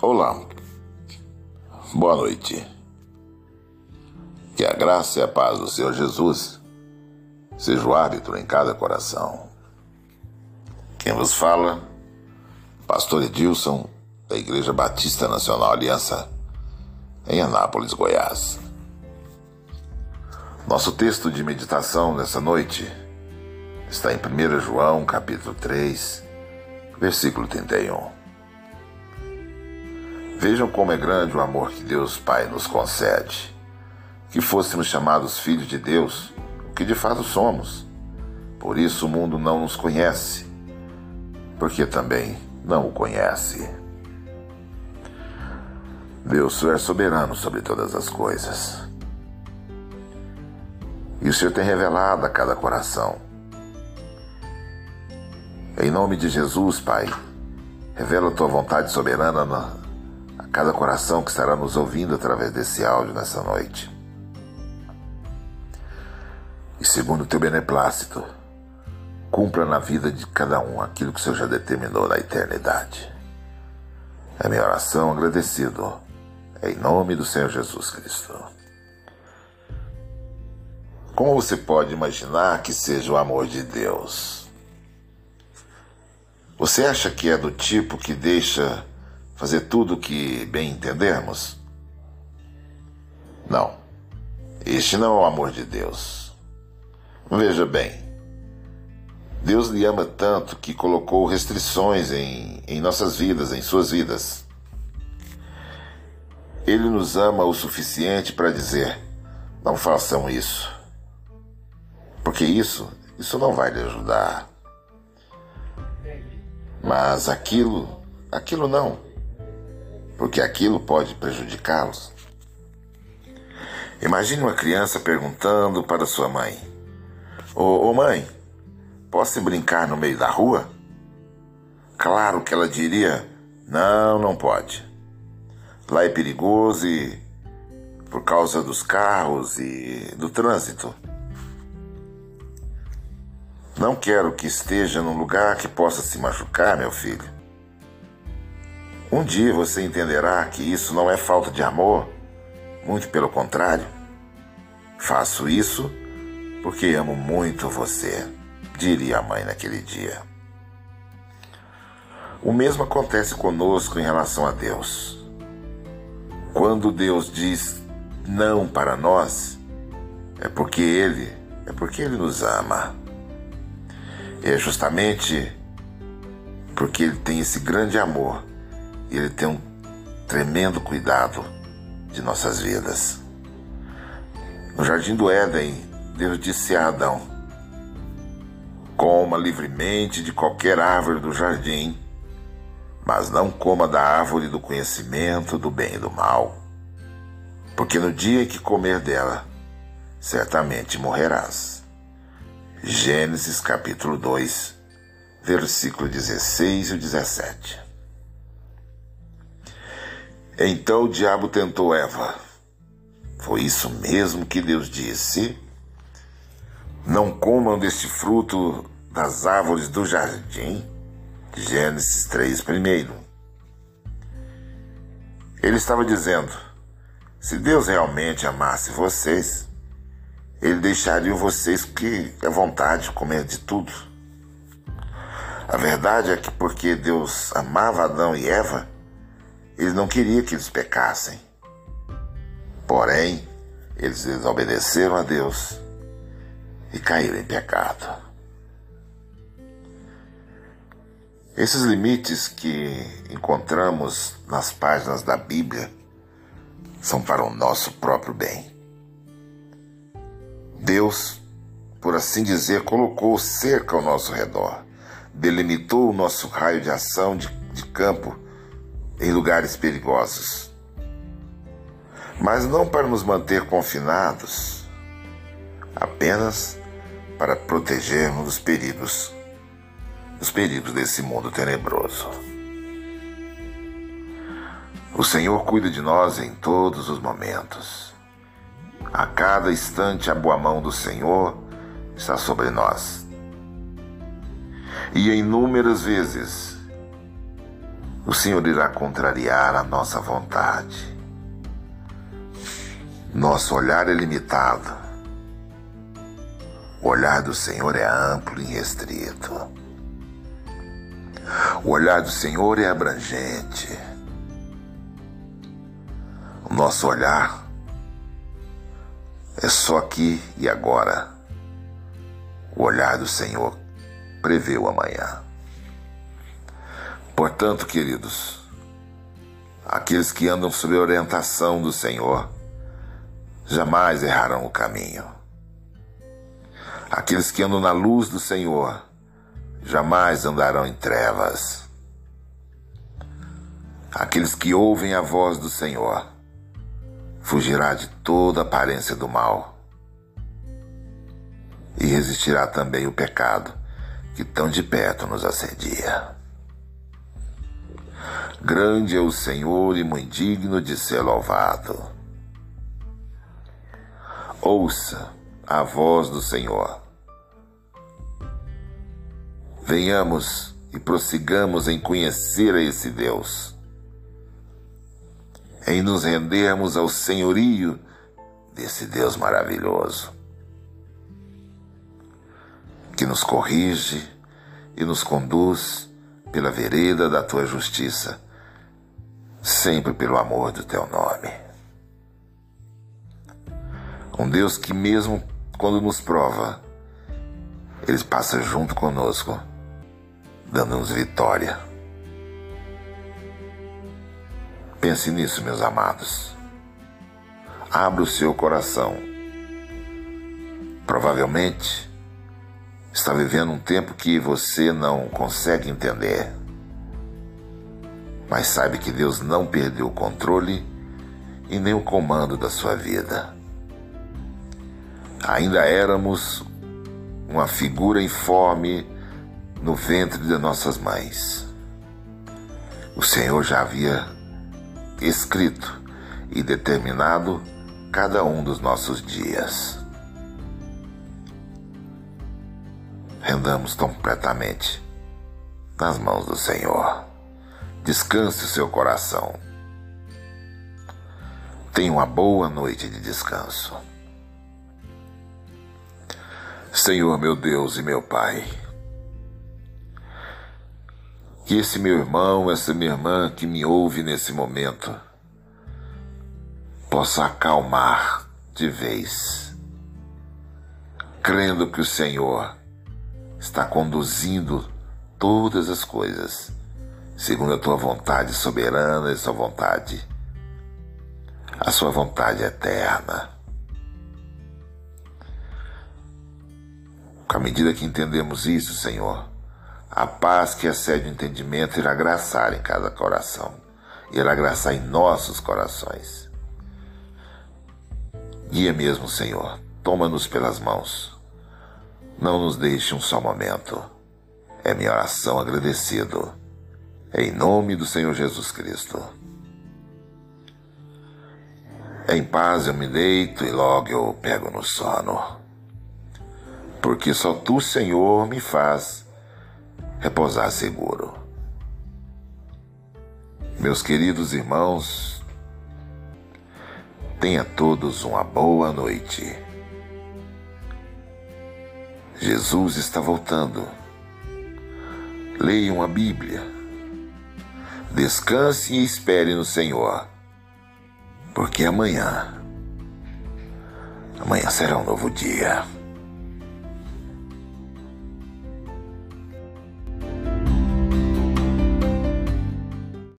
Olá, boa noite. Que a graça e a paz do Senhor Jesus seja o árbitro em cada coração. Quem vos fala, Pastor Edilson, da Igreja Batista Nacional Aliança, em Anápolis, Goiás. Nosso texto de meditação nessa noite está em 1 João, capítulo 3, versículo 31. Vejam como é grande o amor que Deus Pai nos concede. Que fôssemos chamados filhos de Deus, o que de fato somos. Por isso o mundo não nos conhece, porque também não o conhece. Deus é soberano sobre todas as coisas. E o Senhor tem revelado a cada coração. Em nome de Jesus, Pai, revela a tua vontade soberana na cada coração que estará nos ouvindo através desse áudio nessa noite. E segundo o teu beneplácito, cumpra na vida de cada um aquilo que o Senhor já determinou na eternidade. É minha oração agradecido, em nome do Senhor Jesus Cristo. Como você pode imaginar que seja o amor de Deus? Você acha que é do tipo que deixa fazer tudo o que bem entendermos? Não. Este não é o amor de Deus. Veja bem, Deus lhe ama tanto que colocou restrições em, em nossas vidas, em suas vidas. Ele nos ama o suficiente para dizer: não façam isso. Porque isso, isso não vai lhe ajudar. Mas aquilo, aquilo não porque aquilo pode prejudicá-los. Imagine uma criança perguntando para sua mãe: Ô, ô mãe, posso brincar no meio da rua? Claro que ela diria: Não, não pode. Lá é perigoso e por causa dos carros e do trânsito. Não quero que esteja num lugar que possa se machucar, meu filho. Um dia você entenderá que isso não é falta de amor, muito pelo contrário. Faço isso porque amo muito você, diria a mãe naquele dia. O mesmo acontece conosco em relação a Deus. Quando Deus diz não para nós, é porque Ele, é porque Ele nos ama. É justamente porque Ele tem esse grande amor e Ele tem um tremendo cuidado de nossas vidas. No jardim do Éden, Deus disse a Adão: Coma livremente de qualquer árvore do jardim, mas não coma da árvore do conhecimento do bem e do mal, porque no dia que comer dela, certamente morrerás. Gênesis capítulo 2, versículo 16 e 17. Então o diabo tentou Eva. Foi isso mesmo que Deus disse? Não comam deste fruto das árvores do jardim? Gênesis 3, primeiro. Ele estava dizendo: se Deus realmente amasse vocês, ele deixaria vocês que à vontade comer de tudo. A verdade é que porque Deus amava Adão e Eva, ele não queria que eles pecassem. Porém, eles desobedeceram a Deus e caíram em pecado. Esses limites que encontramos nas páginas da Bíblia são para o nosso próprio bem. Deus, por assim dizer, colocou cerca ao nosso redor, delimitou o nosso raio de ação de, de campo em lugares perigosos, mas não para nos manter confinados, apenas para protegermos dos perigos, dos perigos desse mundo tenebroso. O Senhor cuida de nós em todos os momentos. A cada instante a boa mão do Senhor está sobre nós. E inúmeras vezes o Senhor irá contrariar a nossa vontade. Nosso olhar é limitado. O olhar do Senhor é amplo e restrito. O olhar do Senhor é abrangente. O nosso olhar é só aqui e agora. O olhar do Senhor prevê o amanhã. Portanto, queridos, aqueles que andam sob a orientação do Senhor jamais errarão o caminho. Aqueles que andam na luz do Senhor jamais andarão em trevas. Aqueles que ouvem a voz do Senhor fugirá de toda aparência do mal e resistirá também o pecado que tão de perto nos assedia. Grande é o Senhor e muito digno de ser louvado. Ouça a voz do Senhor. Venhamos e prossigamos em conhecer a esse Deus, em nos rendermos ao senhorio desse Deus maravilhoso que nos corrige e nos conduz pela vereda da tua justiça, sempre pelo amor do teu nome. Um Deus que, mesmo quando nos prova, Ele passa junto conosco, dando-nos vitória. Pense nisso, meus amados. Abra o seu coração. Provavelmente, está vivendo um tempo que você não consegue entender. Mas saiba que Deus não perdeu o controle e nem o comando da sua vida. Ainda éramos uma figura informe no ventre de nossas mães. O Senhor já havia escrito e determinado cada um dos nossos dias. rendamos completamente nas mãos do Senhor. Descanse o seu coração. Tenha uma boa noite de descanso. Senhor, meu Deus e meu Pai, que esse meu irmão, essa minha irmã que me ouve nesse momento, possa acalmar de vez, crendo que o Senhor está conduzindo todas as coisas segundo a tua vontade soberana e sua vontade, a sua vontade eterna. À medida que entendemos isso, Senhor, a paz que excede o entendimento irá graçar em cada coração, irá graçar em nossos corações. Guia mesmo, Senhor, toma-nos pelas mãos não nos deixe um só momento. É minha oração agradecido. Em nome do Senhor Jesus Cristo. Em paz eu me deito e logo eu pego no sono. Porque só tu, Senhor, me faz repousar seguro. Meus queridos irmãos, tenha todos uma boa noite. Jesus está voltando. Leiam a Bíblia. Descanse e espere no Senhor, porque amanhã, amanhã será um novo dia.